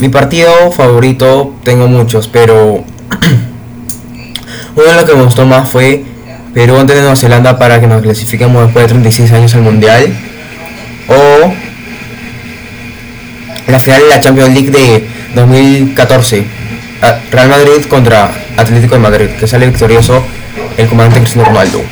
mi partido favorito tengo muchos, pero uno de los que me gustó más fue Perú ante Nueva Zelanda para que nos clasifiquemos después de 36 años al Mundial. O la final de la Champions League de 2014. Real Madrid contra Atlético de Madrid, que sale victorioso el comandante Cristiano Ronaldo.